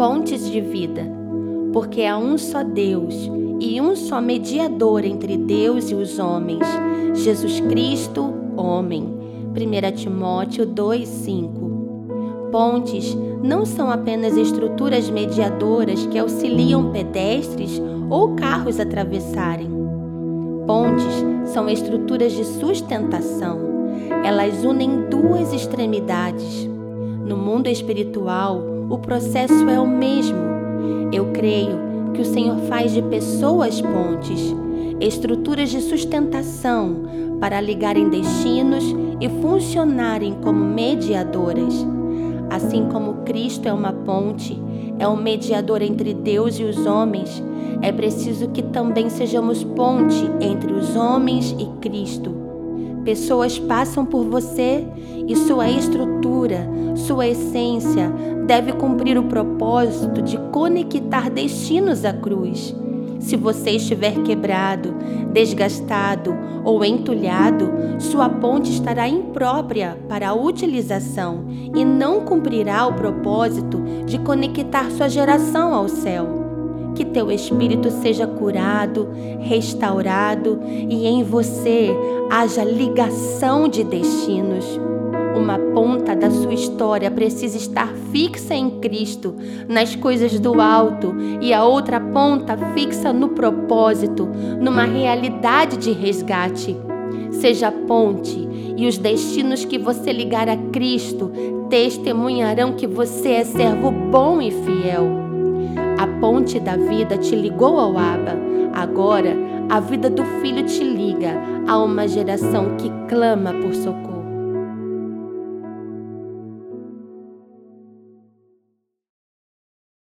pontes de vida, porque há um só Deus e um só mediador entre Deus e os homens, Jesus Cristo, homem. 1 Timóteo 2:5. Pontes não são apenas estruturas mediadoras que auxiliam pedestres ou carros a atravessarem. Pontes são estruturas de sustentação. Elas unem duas extremidades. No mundo espiritual, o processo é o mesmo. Eu creio que o Senhor faz de pessoas pontes, estruturas de sustentação para ligarem destinos e funcionarem como mediadoras. Assim como Cristo é uma ponte, é um mediador entre Deus e os homens, é preciso que também sejamos ponte entre os homens e Cristo. Pessoas passam por você e sua estrutura, sua essência deve cumprir o propósito de conectar destinos à cruz. Se você estiver quebrado, desgastado ou entulhado, sua ponte estará imprópria para a utilização e não cumprirá o propósito de conectar sua geração ao céu. Que teu espírito seja curado, restaurado e em você haja ligação de destinos. Uma ponta da sua história precisa estar fixa em Cristo, nas coisas do alto, e a outra ponta fixa no propósito, numa realidade de resgate. Seja ponte, e os destinos que você ligar a Cristo testemunharão que você é servo bom e fiel. Ponte da vida te ligou ao Aba. Agora, a vida do filho te liga a uma geração que clama por socorro.